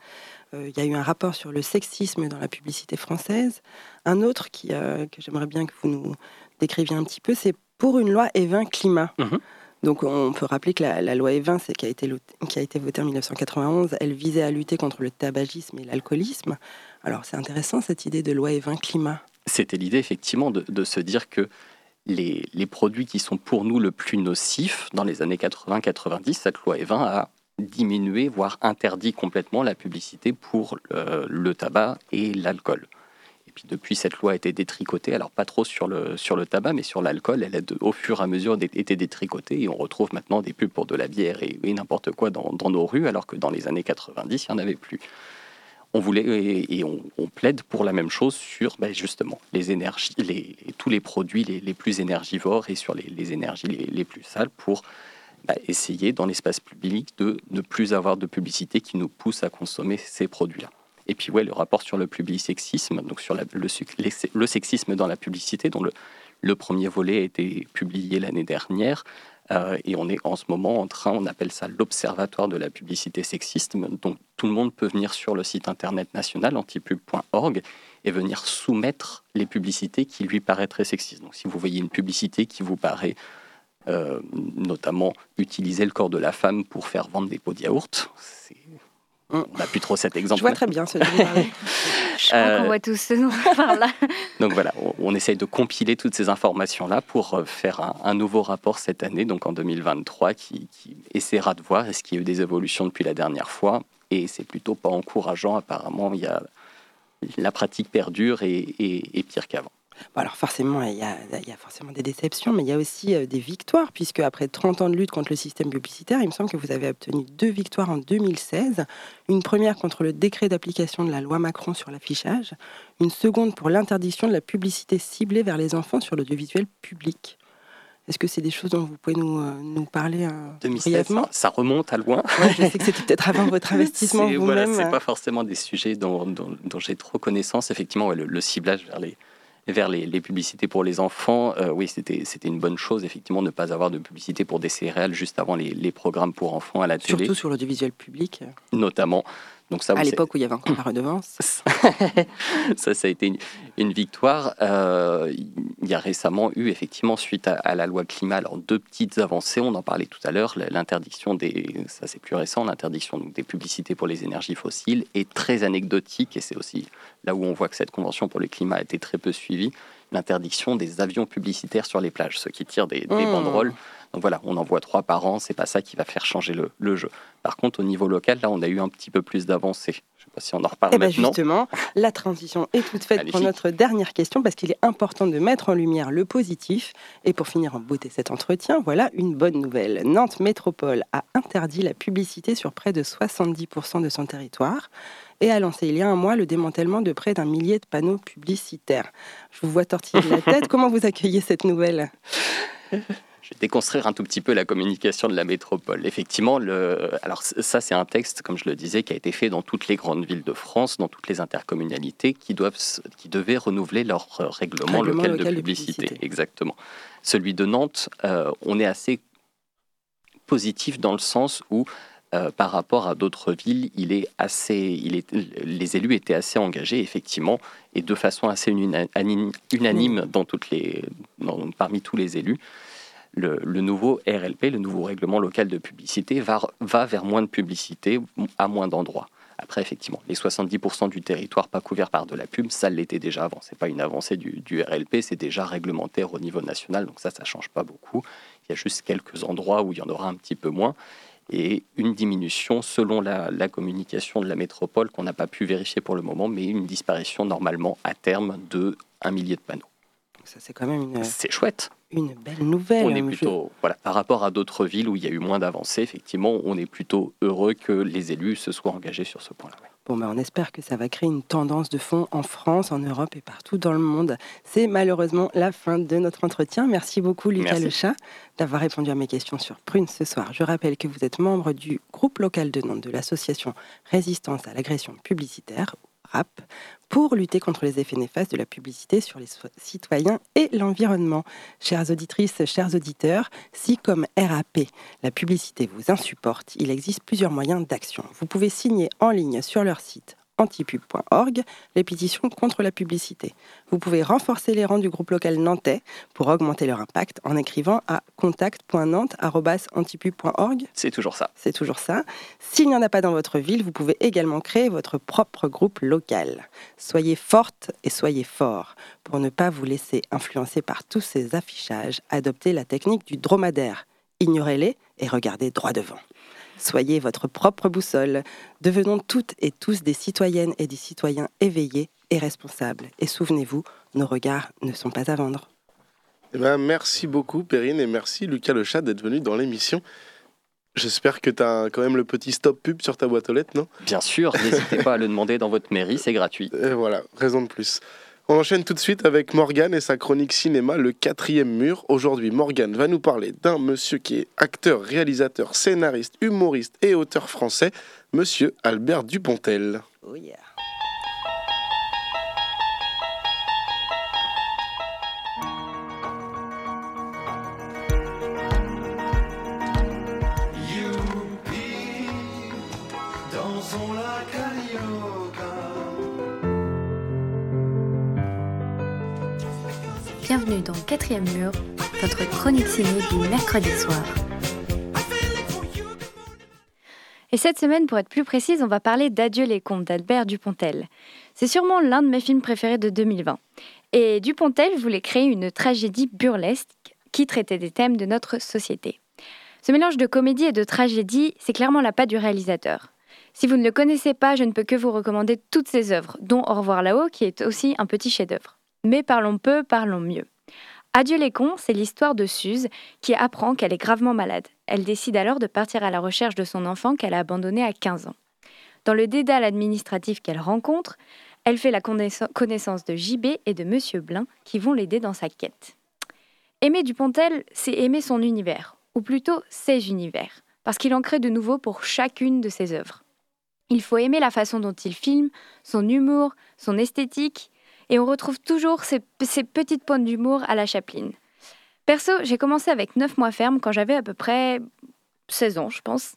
Euh, il y a eu un rapport sur le sexisme dans la publicité française. Un autre qui, euh, que j'aimerais bien que vous nous décriviez un petit peu, c'est pour une loi E20 climat. Mhm. Donc on peut rappeler que la, loi E20, qui a, été, qui a été votée en 1991, elle visait à lutter contre le tabagisme et l'alcoolisme. Alors c'est intéressant cette idée de loi E20 climat. C'était l'idée effectivement de, de, se dire que les, les, produits qui sont pour nous le plus nocifs dans les années 80-90, cette loi E20 a diminué, voire interdit complètement la publicité pour euh, le tabac et l'alcool. Et puis depuis, cette loi a été détricotée, alors pas trop sur le, sur le tabac, mais sur l'alcool, elle a au fur et à mesure été détricotée et on retrouve maintenant des pubs pour de la bière et, n'importe quoi dans, nos rues, alors que dans les années 90, il n'y en avait plus. On voulait et, on, plaide pour la même chose sur ben, justement les énergies, les, tous les produits les, les, plus énergivores et sur les, les énergies les, plus sales pour bah, essayer dans l'espace public de ne plus avoir de publicité qui nous pousse à consommer ces produits-là. Et puis ouais, le rapport sur le public-sexisme, donc sur le, le, sexisme dans la publicité, dont le, le premier volet a été publié l'année dernière, euh, et on est en ce moment en train, on appelle ça l'Observatoire de la publicité sexiste. Donc tout le monde peut venir sur le site internet national antipub.org et venir soumettre les publicités qui lui paraîtraient sexistes. Donc si vous voyez une publicité qui vous paraît euh, notamment utiliser le corps de la femme pour faire vendre des pots de yaourt. On n'a plus trop cet exemple. Je vois très bien ce Je crois qu'on voit tous ce dont on là. Donc voilà, on, essaye de compiler toutes ces informations-là pour euh, faire un, nouveau rapport cette année, donc en 2023, qui, essaiera de voir est-ce qu'il y a eu des évolutions depuis la dernière fois. Et c'est plutôt pas encourageant, apparemment, il y a, la pratique perdure et, et pire qu'avant alors forcément, il y, a, forcément des déceptions, mais il y a aussi euh, des victoires, puisque après 30 ans de lutte contre le système publicitaire, il me semble que vous avez obtenu deux victoires en 2016. Une première contre le décret d'application de la loi Macron sur l'affichage, une seconde pour l'interdiction de la publicité ciblée vers les enfants sur l'audiovisuel public. Est-ce que c'est des choses dont vous pouvez nous, euh, nous parler euh, 2016, brièvement? ça, remonte à loin. je sais que c'était peut-être avant votre investissement vous-même. Voilà, c'est pas forcément des sujets dont, dont, j'ai trop connaissance. Effectivement, le, ciblage vers les, vers les, publicités pour les enfants, euh, oui, c'était une bonne chose, effectivement, ne pas avoir de publicité pour des céréales juste avant les, les programmes pour enfants à la télé. Surtout sur l'audiovisuel public. Notamment. Donc ça, à l'époque où il y avait encore la redevance. ça, ça a été une, victoire. Euh, il y a récemment eu, effectivement, suite à, la loi climat, alors deux petites avancées. On en parlait tout à l'heure. L'interdiction des, ça c'est plus récent, l'interdiction des publicités pour les énergies fossiles est très anecdotique et c'est aussi là où on voit que cette convention pour le climat a été très peu suivie. L'interdiction des avions publicitaires sur les plages, ceux qui tirent des, des mmh. banderoles Donc voilà, on en voit trois par an, c'est pas ça qui va faire changer le, jeu. Par contre, au niveau local, là, on a eu un petit peu plus d'avancée. Je sais pas si on en reparle eh ben maintenant. Justement, la transition est toute faite pour notre dernière question parce qu'il est important de mettre en lumière le positif. Et pour finir en beauté cet entretien, voilà une bonne nouvelle. Nantes Métropole a interdit la publicité sur près de 70% de son territoire et a lancé il y a un mois le démantèlement de près d'un millier de panneaux publicitaires. Je vous vois tortiller la tête. Comment vous accueillez cette nouvelle? Je vais déconstruire un tout petit peu la communication de la métropole. Effectivement, le, alors ça c'est un texte, comme je le disais, qui a été fait dans toutes les grandes villes de France, dans toutes les intercommunalités, qui, doivent, qui devaient renouveler leur règlement, local, de, publicité. Exactement. Celui de Nantes, euh, on est assez positif dans le sens où euh, par rapport à d'autres villes, il est assez, il est, les élus étaient assez engagés, effectivement, et de façon assez unanime dans toutes les, parmi tous les élus. Le, nouveau RLP, le nouveau règlement local de publicité, va, vers moins de publicité à moins d'endroits. Après, effectivement, les 70% du territoire pas couvert par de la pub, ça l'était déjà avant. C'est pas une avancée du, du RLP, c'est déjà réglementaire au niveau national, donc ça, ça change pas beaucoup. Il y a juste quelques endroits où il y en aura un petit peu moins et une diminution selon la, communication de la métropole qu'on n'a pas pu vérifier pour le moment, mais une disparition normalement à terme de un millier de panneaux. Ça c'est quand même une. C'est chouette. Une belle nouvelle. On est plutôt voilà par rapport à d'autres villes où il y a eu moins d'avancées. Effectivement, on est plutôt heureux que les élus se soient engagés sur ce point-là. Bon, ben, on espère que ça va créer une tendance de fond en France, en Europe et partout dans le monde. C'est malheureusement la fin de notre entretien. Merci beaucoup, Lucas Lechat, d'avoir répondu à mes questions sur Prune ce soir. Je rappelle que vous êtes membre du groupe local de Nantes de l'association Résistance à l'agression publicitaire, RAP, pour lutter contre les effets néfastes de la publicité sur les citoyens et l'environnement. Chères auditrices, chers auditeurs, si comme RAP, la publicité vous insupporte, il existe plusieurs moyens d'action. Vous pouvez signer en ligne sur leur site antipub.org, les pétitions contre la publicité. Vous pouvez renforcer les rangs du groupe local nantais pour augmenter leur impact en écrivant à contact.nantes.antipub.org. C'est toujours ça. C'est toujours ça. S'il n'y en a pas dans votre ville, vous pouvez également créer votre propre groupe local. Soyez forte et soyez fort. Pour ne pas vous laisser influencer par tous ces affichages, adoptez la technique du dromadaire. Ignorez-les et regardez droit devant. Soyez votre propre boussole. Devenons toutes et tous des citoyennes et des citoyens éveillés et responsables. Et souvenez-vous, nos regards ne sont pas à vendre. Eh ben, merci beaucoup, Perrine, et merci, Lucas Le Chat, d'être venu dans l'émission. J'espère que tu as quand même le petit stop pub sur ta boîte aux lettres, non? Bien sûr, n'hésitez pas à le demander dans votre mairie, c'est gratuit. Et voilà, raison de plus. On enchaîne tout de suite avec Morgane et sa chronique cinéma, Le quatrième mur. Aujourd'hui, Morgane va nous parler d'un monsieur qui est acteur, réalisateur, scénariste, humoriste et auteur français, monsieur Albert Dupontel. Oh yeah. Bienvenue dans Quatrième Mur, votre chronique ciné du mercredi soir. Et cette semaine, pour être plus précise, on va parler d'Adieu les contes d'Albert Dupontel. C'est sûrement l'un de mes films préférés de 2020. Et Dupontel voulait créer une tragédie burlesque qui traitait des thèmes de notre société. Ce mélange de comédie et de tragédie, c'est clairement la patte du réalisateur. Si vous ne le connaissez pas, je ne peux que vous recommander toutes ses œuvres, dont Au revoir là-haut, qui est aussi un petit chef-d'œuvre. Mais parlons peu, parlons mieux. Adieu les cons, c'est l'histoire de Suze qui apprend qu'elle est gravement malade. Elle décide alors de partir à la recherche de son enfant qu'elle a abandonné à 15 ans. Dans le dédale administratif qu'elle rencontre, elle fait la connaissance de JB et de Monsieur Blin qui vont l'aider dans sa quête. Aimer Dupontel, c'est aimer son univers, ou plutôt ses univers, parce qu'il en crée de nouveaux pour chacune de ses œuvres. Il faut aimer la façon dont il filme, son humour, son esthétique, et on retrouve toujours ces, petites pointes d'humour à la Chapeline. Perso, j'ai commencé avec 9 mois ferme quand j'avais à peu près 16 ans, je pense.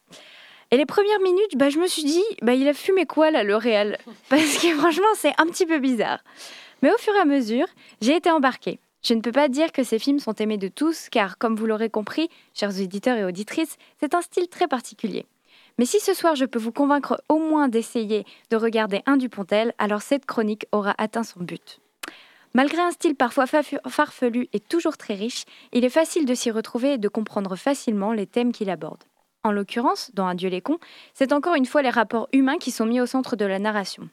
Et les premières minutes, bah, je me suis dit, bah, il a fumé quoi là, le réel? Parce que franchement, c'est un petit peu bizarre. Mais au fur et à mesure, j'ai été embarquée. Je ne peux pas dire que ces films sont aimés de tous, car comme vous l'aurez compris, chers auditeurs et auditrices, c'est un style très particulier. Mais si ce soir je peux vous convaincre au moins d'essayer de regarder un Dupontel, alors cette chronique aura atteint son but. Malgré un style parfois farfelu et toujours très riche, il est facile de s'y retrouver et de comprendre facilement les thèmes qu'il aborde. En l'occurrence, dans Adieu les cons, c'est encore une fois les rapports humains qui sont mis au centre de la narration.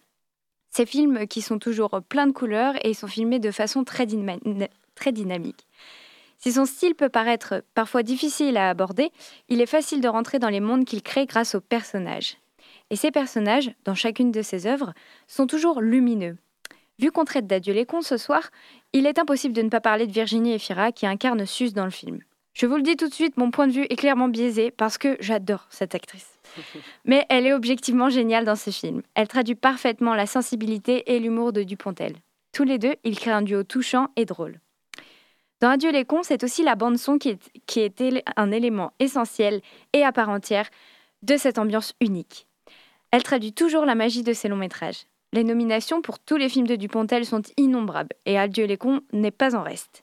Ces films qui sont toujours pleins de couleurs et sont filmés de façon très dynamique. Si son style peut paraître parfois difficile à aborder, il est facile de rentrer dans les mondes qu'il crée grâce aux personnages. Et ces personnages, dans chacune de ses œuvres, sont toujours lumineux, Vu qu'on traite d'Adieu les cons ce soir, il est impossible de ne pas parler de Virginie Efira qui incarne Suze dans le film. Je vous le dis tout de suite, mon point de vue est clairement biaisé parce que j'adore cette actrice. Mais elle est objectivement géniale dans ce film. Elle traduit parfaitement la sensibilité et l'humour de Dupontel. Tous les deux, ils créent un duo touchant et drôle. Dans Adieu les cons, c'est aussi la bande-son qui est un élément essentiel et à part entière de cette ambiance unique. Elle traduit toujours la magie de ses longs métrages. Les nominations pour tous les films de Dupontel sont innombrables et Adieu les cons n'est pas en reste.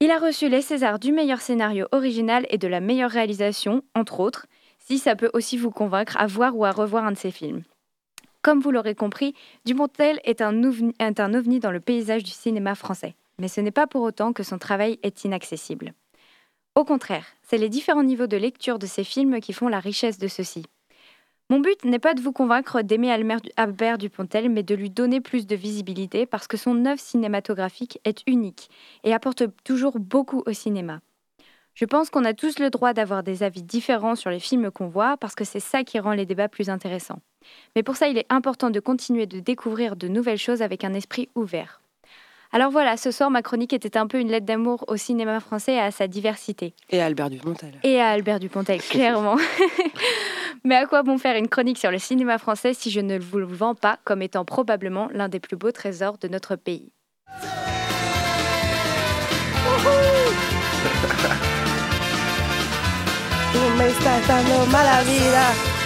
Il a reçu les Césars du meilleur scénario original et de la meilleure réalisation, entre autres, si ça peut aussi vous convaincre à voir ou à revoir un de ses films. Comme vous l'aurez compris, Dupontel est un, ovni, est un ovni dans le paysage du cinéma français, mais ce n'est pas pour autant que son travail est inaccessible. Au contraire, c'est les différents niveaux de lecture de ses films qui font la richesse de ceux-ci. Mon but n'est pas de vous convaincre d'aimer Albert Dupontel, mais de lui donner plus de visibilité parce que son œuvre cinématographique est unique et apporte toujours beaucoup au cinéma. Je pense qu'on a tous le droit d'avoir des avis différents sur les films qu'on voit parce que c'est ça qui rend les débats plus intéressants. Mais pour ça, il est important de continuer de découvrir de nouvelles choses avec un esprit ouvert. Alors voilà, ce soir, ma chronique était un peu une lettre d'amour au cinéma français et à sa diversité. Et à Albert Dupontel. Et à Albert Dupontel, clairement. Mais à quoi bon faire une chronique sur le cinéma français si je ne vous le vends pas comme étant probablement l'un des plus beaux trésors de notre pays?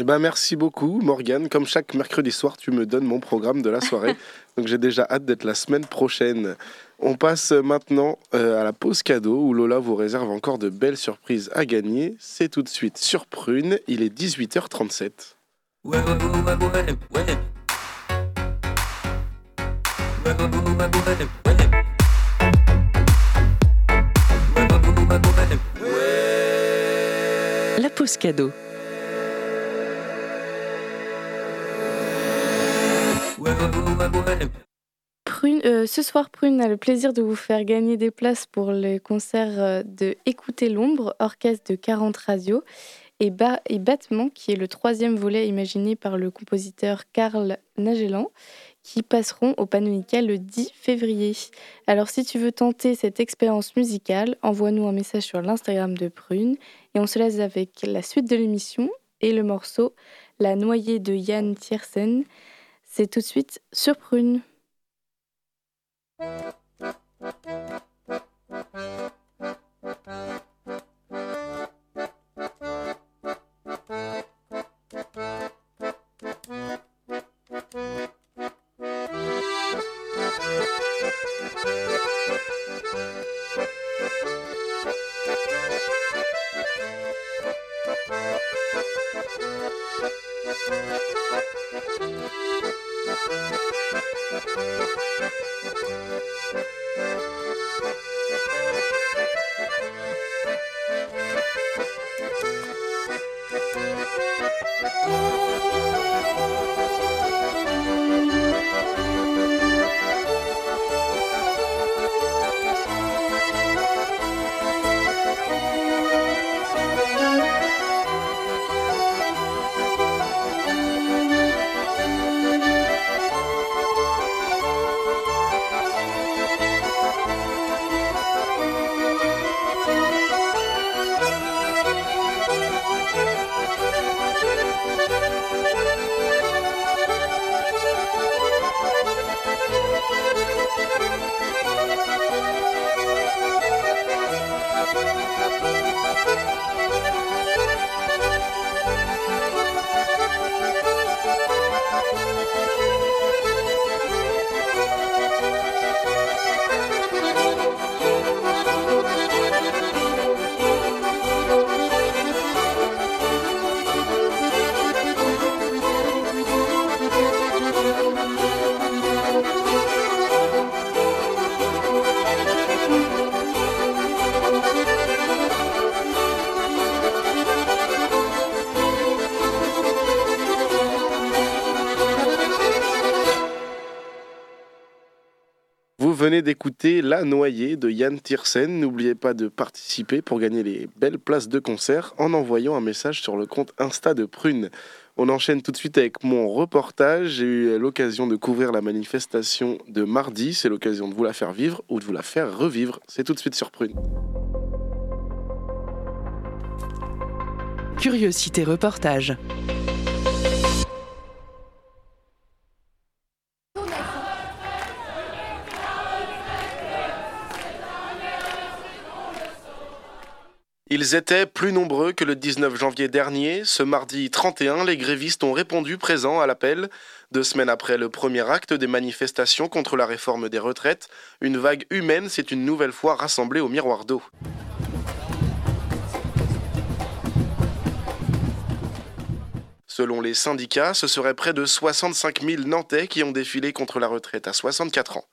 Eh ben merci beaucoup Morgane. Comme chaque mercredi soir, tu me donnes mon programme de la soirée. Donc j'ai déjà hâte d'être la semaine prochaine. On passe maintenant euh, à la pause cadeau où Lola vous réserve encore de belles surprises à gagner. C'est tout de suite sur Prune. Il est 18h37. La pause cadeau. Euh, ce soir, Prune a le plaisir de vous faire gagner des places pour le concert euh, de Écouter l'ombre, orchestre de 40 radios, et, et Battement, qui est le troisième volet imaginé par le compositeur Karl Nagelan, qui passeront au Panonica le 10 février. Alors si tu veux tenter cette expérience musicale, envoie-nous un message sur l'Instagram de Prune, et on se laisse avec la suite de l'émission et le morceau La noyée de Yann Tiersen. C'est tout de suite sur Prune. フフフフ。Venez d'écouter La Noyée de Yann Tiersen. N'oubliez pas de participer pour gagner les belles places de concert en envoyant un message sur le compte Insta de Prune. On enchaîne tout de suite avec mon reportage. J'ai eu l'occasion de couvrir la manifestation de mardi. C'est l'occasion de vous la faire vivre ou de vous la faire revivre. C'est tout de suite sur Prune. Curiosité reportage. Ils étaient plus nombreux que le 19 janvier dernier. Ce mardi 31, les grévistes ont répondu présents à l'appel. Deux semaines après le premier acte des manifestations contre la réforme des retraites, une vague humaine s'est une nouvelle fois rassemblée au miroir d'eau. Selon les syndicats, ce serait près de 65 000 Nantais qui ont défilé contre la retraite à 64 ans.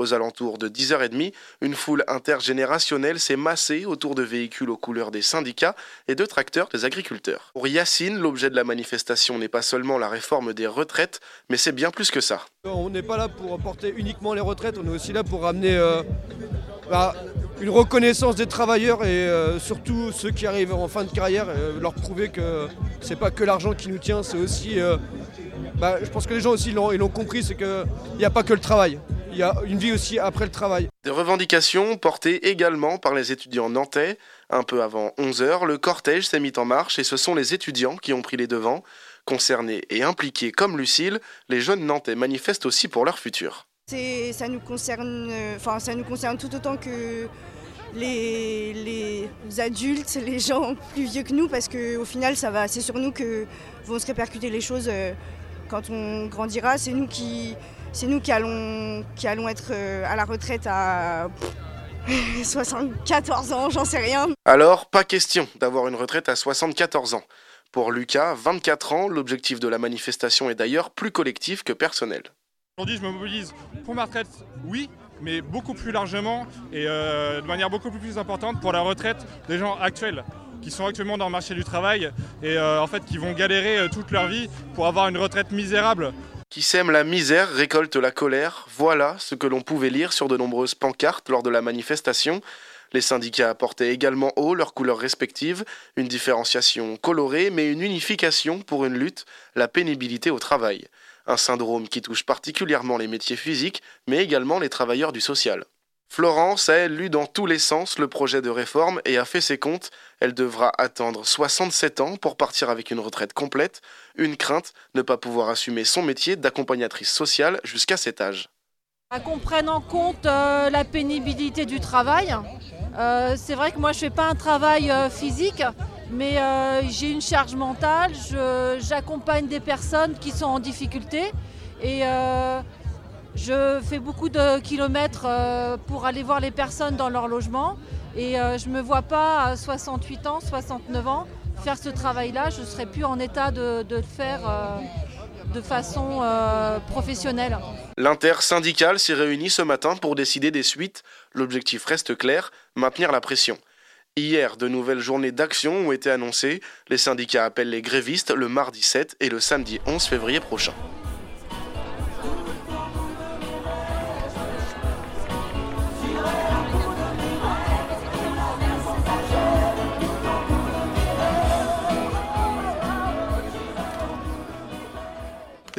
Aux alentours de 10h30, une foule intergénérationnelle s'est massée autour de véhicules aux couleurs des syndicats et de tracteurs des agriculteurs. Pour Yacine, l'objet de la manifestation n'est pas seulement la réforme des retraites, mais c'est bien plus que ça. On n'est pas là pour porter uniquement les retraites, on est aussi là pour ramener euh, bah, une reconnaissance des travailleurs et euh, surtout ceux qui arrivent en fin de carrière, euh, leur prouver que c'est pas que l'argent qui nous tient, c'est aussi. Bah, je pense que les gens aussi l'ont compris, c'est qu'il n'y a pas que le travail il y a une vie aussi après le travail. Des revendications portées également par les étudiants nantais. Un peu avant 11h, le cortège s'est mis en marche et ce sont les étudiants qui ont pris les devants. Concernés et impliqués comme Lucille, les jeunes nantais manifestent aussi pour leur futur. Ça nous, concerne, enfin, ça nous concerne tout autant que les, les, adultes, les gens plus vieux que nous, parce qu'au final, ça va, c'est sur nous que vont se répercuter les choses euh, quand on grandira. C'est nous qui, c'est nous qui allons, qui allons être euh, à la retraite à 74 ans, j'en sais rien. Alors, pas question d'avoir une retraite à 74 ans. Pour Lucas, 24 ans, l'objectif de la manifestation est d'ailleurs plus collectif que personnel. Aujourd'hui, je me mobilise pour ma retraite, oui, mais beaucoup plus largement et euh, de manière beaucoup plus importante pour la retraite des gens actuels qui sont actuellement dans le marché du travail et euh, en fait qui vont galérer toute leur vie pour avoir une retraite misérable. Qui sème la misère récolte la colère. Voilà ce que l'on pouvait lire sur de nombreuses pancartes lors de la manifestation. Les syndicats apportaient également haut leurs couleurs respectives, une différenciation colorée mais une unification pour une lutte, la pénibilité au travail. Un syndrome qui touche particulièrement les métiers physiques mais également les travailleurs du social. Florence a, elle, lu dans tous les sens le projet de réforme et a fait ses comptes. Elle devra attendre 67 ans pour partir avec une retraite complète. Une crainte, ne pas pouvoir assumer son métier d'accompagnatrice sociale jusqu'à cet âge. Qu'on prenne en compte euh, la pénibilité du travail. Euh, c'est vrai que moi je ne fais pas un travail euh, physique, mais j'ai une charge mentale. J'accompagne des personnes qui sont en difficulté. Et je fais beaucoup de kilomètres euh, pour aller voir les personnes dans leur logement et euh, je ne me vois pas à 68 ans, 69 ans faire ce travail-là. Je ne serais plus en état de, le faire euh, de façon professionnelle. L'intersyndicale s'est réunie ce matin pour décider des suites. L'objectif reste clair, maintenir la pression. Hier, de nouvelles journées d'action ont été annoncées. Les syndicats appellent les grévistes le mardi 7 et le samedi 11 février prochain.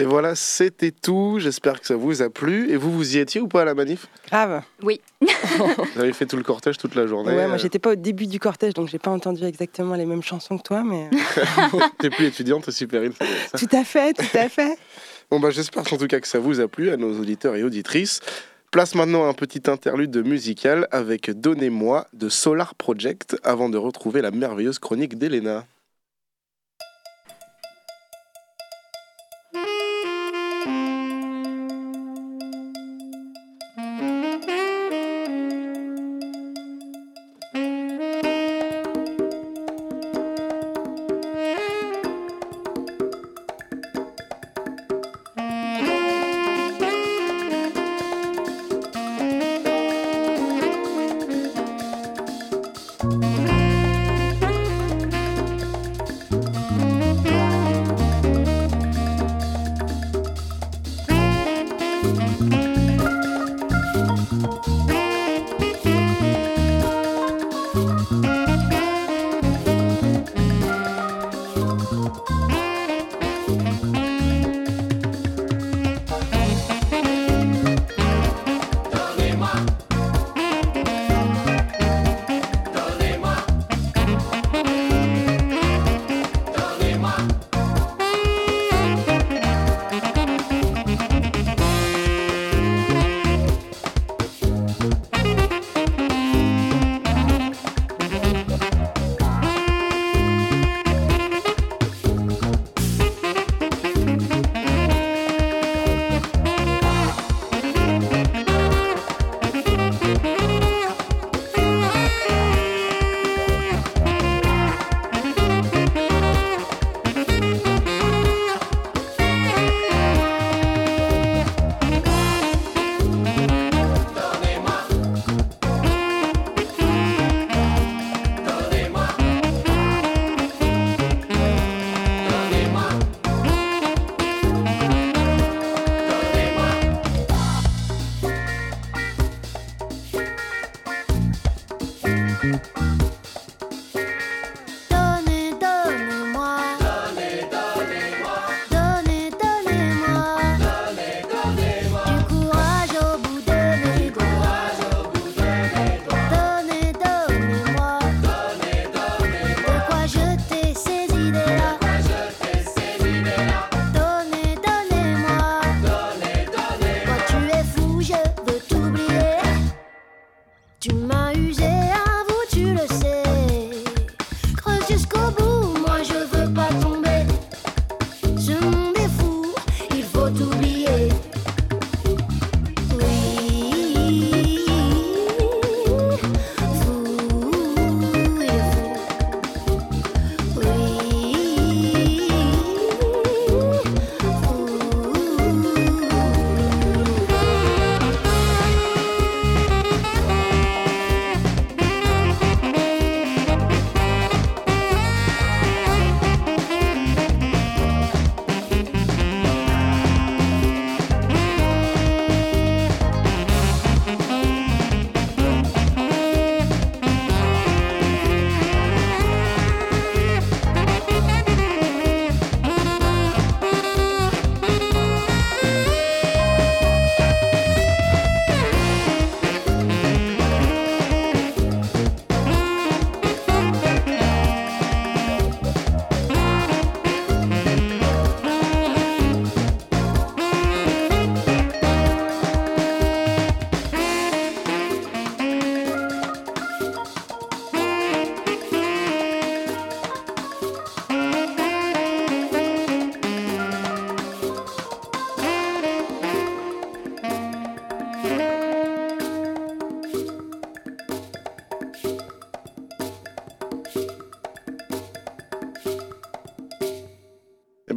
Et voilà, c'était tout. J'espère que ça vous a plu. Et vous, vous y étiez ou pas à la manif? Grave. Oui. vous avez fait tout le cortège toute la journée Ouais, moi j'étais pas au début du cortège, donc j'ai pas entendu exactement les mêmes chansons que toi, mais. T'es plus étudiante aussi, Perrine Tout à fait, tout à fait. bon, bah j'espère en tout cas que ça vous a plu à nos auditeurs et auditrices. Place maintenant un petit interlude musical avec Donnez-moi de Solar Project avant de retrouver la merveilleuse chronique d'Elena.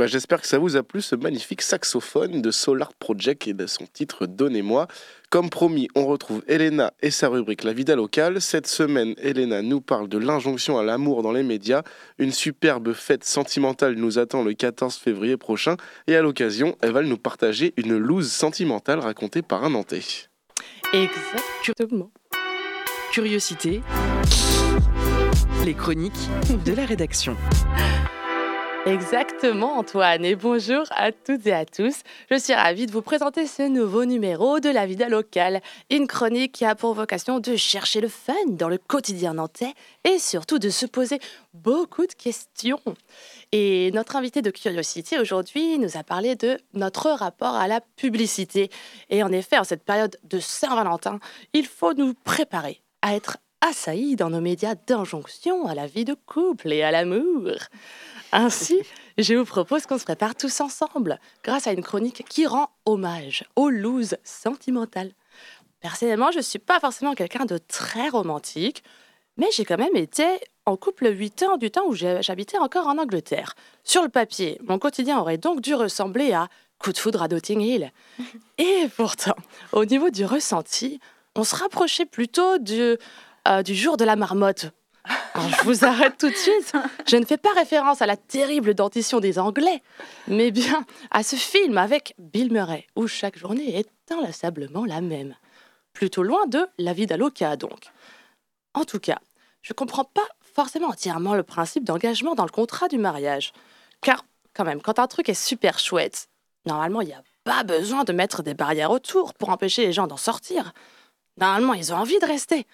Ben, J'espère que ça vous a plu ce magnifique saxophone de Solar Project et de son titre Donnez-moi. Comme promis, on retrouve Elena et sa rubrique La vida locale. Cette semaine, Elena nous parle de l'injonction à l'amour dans les médias. Une superbe fête sentimentale nous attend le 14 février prochain et à l'occasion, elle va nous partager une loose sentimentale racontée par un Nantais. Exactement. Curiosité. Les chroniques de la rédaction. Exactement Antoine et bonjour à toutes et à tous. Je suis ravie de vous présenter ce nouveau numéro de la vida locale, une chronique qui a pour vocation de chercher le fun dans le quotidien nantais et surtout de se poser beaucoup de questions. Et notre invité de Curiosité aujourd'hui nous a parlé de notre rapport à la publicité. Et en effet, en cette période de Saint-Valentin, il faut nous préparer à être assaillis dans nos médias d'injonction à la vie de couple et à l'amour. Ainsi, je vous propose qu'on se prépare tous ensemble grâce à une chronique qui rend hommage aux looses sentimentales. Personnellement, je ne suis pas forcément quelqu'un de très romantique, mais j'ai quand même été en couple 8 ans du temps où j'habitais encore en Angleterre. Sur le papier, mon quotidien aurait donc dû ressembler à coup de foudre à Notting Hill. Et pourtant, au niveau du ressenti, on se rapprochait plutôt du, euh, du jour de la marmotte je vous arrête tout de suite. Je ne fais pas référence à la terrible dentition des Anglais, mais bien à ce film avec Bill Murray, où chaque journée est inlassablement la même. Plutôt loin de La vie d'Aloca, donc. En tout cas, je ne comprends pas forcément entièrement le principe d'engagement dans le contrat du mariage. Car, quand même, quand un truc est super chouette, normalement, il n'y a pas besoin de mettre des barrières autour pour empêcher les gens d'en sortir. Normalement, ils ont envie de rester.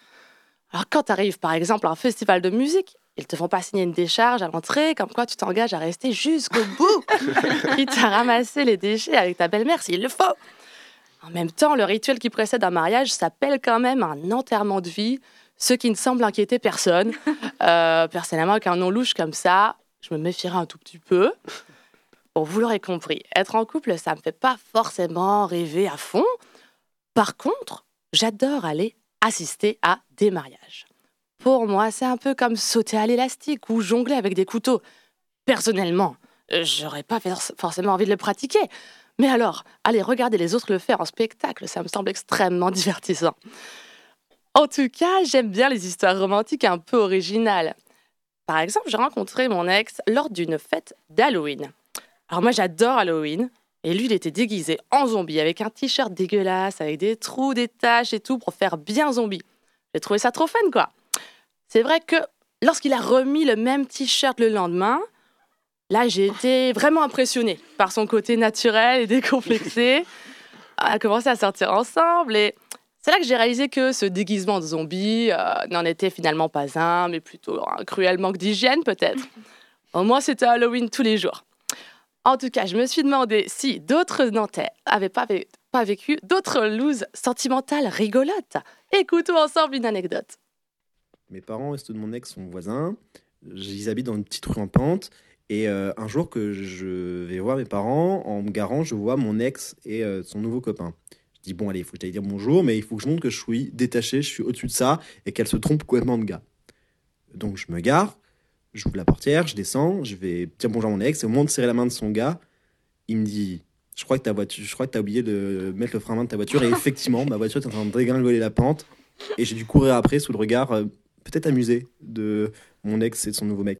Alors quand tu arrives par exemple à un festival de musique, ils te font pas signer une décharge à l'entrée, comme quoi tu t'engages à rester jusqu'au bout. Ils t'a ramassé les déchets avec ta belle-mère s'il le faut. En même temps, le rituel qui précède un mariage s'appelle quand même un enterrement de vie, ce qui ne semble inquiéter personne. Euh, personnellement, avec un nom louche comme ça, je me méfierais un tout petit peu. Bon, vous l'aurez compris, être en couple, ça me fait pas forcément rêver à fond. Par contre, j'adore aller assister à des mariages. Pour moi, c'est un peu comme sauter à l'élastique ou jongler avec des couteaux. Personnellement, j'aurais pas forcément envie de le pratiquer. Mais alors, aller regarder les autres le faire en spectacle, ça me semble extrêmement divertissant. En tout cas, j'aime bien les histoires romantiques un peu originales. Par exemple, j'ai rencontré mon ex lors d'une fête d'Halloween. Alors moi, j'adore Halloween. Et lui, il était déguisé en zombie avec un t-shirt dégueulasse, avec des trous, des taches et tout pour faire bien zombie. J'ai trouvé ça trop fun, quoi. C'est vrai que lorsqu'il a remis le même t-shirt le lendemain, là, j'ai été vraiment impressionnée par son côté naturel et décomplexé. On a commencé à sortir ensemble et c'est là que j'ai réalisé que ce déguisement de zombie euh, n'en était finalement pas un, mais plutôt un cruel manque d'hygiène peut-être. Au moins, c'était Halloween tous les jours. En tout cas, je me suis demandé si d'autres Nantais n'avaient pas, vécu d'autres looses sentimentales rigolotes. Écoutons ensemble une anecdote. Mes parents, restent de mon ex, sont voisins. Ils habitent dans une petite rue en pente. Et euh, un jour que je vais voir mes parents, en me garant, je vois mon ex et euh, son nouveau copain. Je dis, bon, allez, il faut que j'aille dire bonjour, mais il faut que je montre que je suis détaché, je suis au-dessus de ça, et qu'elle se trompe complètement de gars. Donc je me gare, J'ouvre la portière, je descends, je vais dire bonjour à mon ex. Et au moment de serrer la main de son gars, il me dit Je crois que ta voiture, je crois que as oublié de mettre le frein à main de ta voiture. Et effectivement, ma voiture est en train de dégringoler la pente. Et j'ai dû courir après sous le regard, euh, peut-être amusé, de mon ex et de son nouveau mec.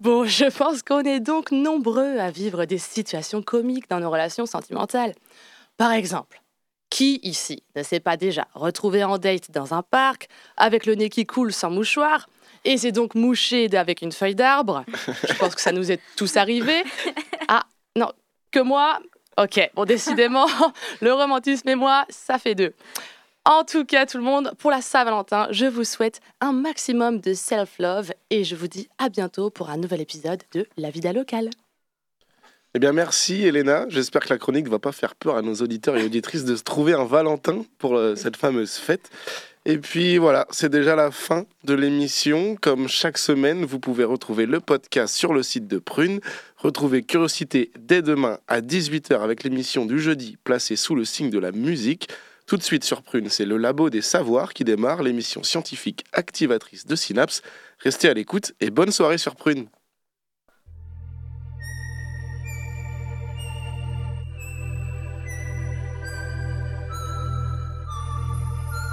Bon, je pense qu'on est donc nombreux à vivre des situations comiques dans nos relations sentimentales. Par exemple, qui ici ne s'est pas déjà retrouvé en date dans un parc avec le nez qui coule sans mouchoir et c'est donc mouché avec une feuille d'arbre. Je pense que ça nous est tous arrivé. Ah, non, que moi Ok, bon, décidément, le romantisme et moi, ça fait deux. En tout cas, tout le monde, pour la Saint-Valentin, je vous souhaite un maximum de self-love et je vous dis à bientôt pour un nouvel épisode de La Vida Locale. Eh bien, merci Elena. J'espère que la chronique ne va pas faire peur à nos auditeurs et auditrices de se trouver un Valentin pour euh, cette fameuse fête. Et puis voilà, c'est déjà la fin de l'émission. Comme chaque semaine, vous pouvez retrouver le podcast sur le site de Prune. Retrouvez Curiosité dès demain à 18h avec l'émission du jeudi placée sous le signe de la musique. Tout de suite sur Prune, c'est le Labo des Savoirs qui démarre, l'émission scientifique activatrice de Synapse. Restez à l'écoute et bonne soirée sur Prune.